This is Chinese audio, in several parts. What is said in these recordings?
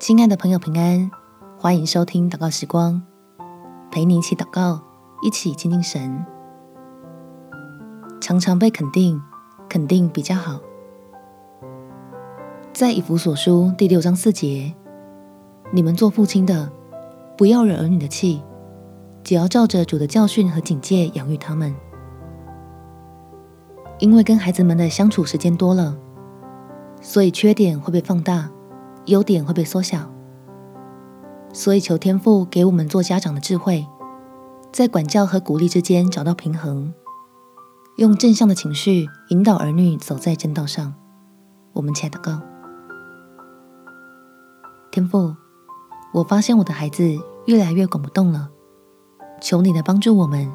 亲爱的朋友，平安，欢迎收听祷告时光，陪你一起祷告，一起亲近神。常常被肯定，肯定比较好。在以弗所书第六章四节，你们做父亲的，不要惹儿女的气，只要照着主的教训和警戒养育他们。因为跟孩子们的相处时间多了，所以缺点会被放大，优点会被缩小。所以求天父给我们做家长的智慧，在管教和鼓励之间找到平衡，用正向的情绪引导儿女走在正道上。我们起来祷告。天父，我发现我的孩子越来越管不动了，求你的帮助我们，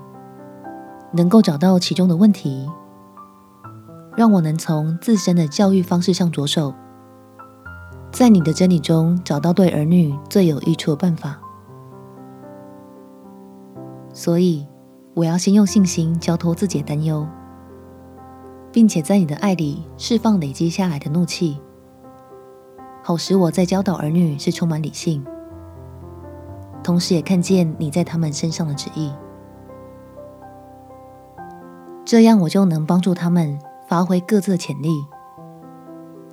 能够找到其中的问题。让我能从自身的教育方式上着手，在你的真理中找到对儿女最有益处的办法。所以，我要先用信心交托自己的担忧，并且在你的爱里释放累积下来的怒气，好使我在教导儿女是充满理性，同时也看见你在他们身上的旨意，这样我就能帮助他们。发挥各自的潜力，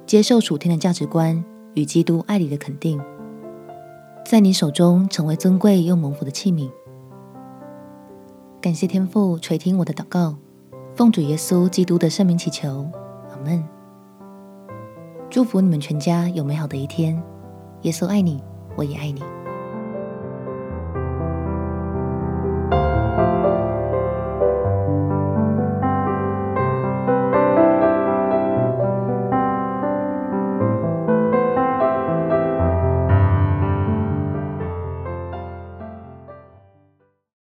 接受属天的价值观与基督爱里的肯定，在你手中成为尊贵又蒙福的器皿。感谢天父垂听我的祷告，奉主耶稣基督的圣名祈求，阿门。祝福你们全家有美好的一天。耶稣爱你，我也爱你。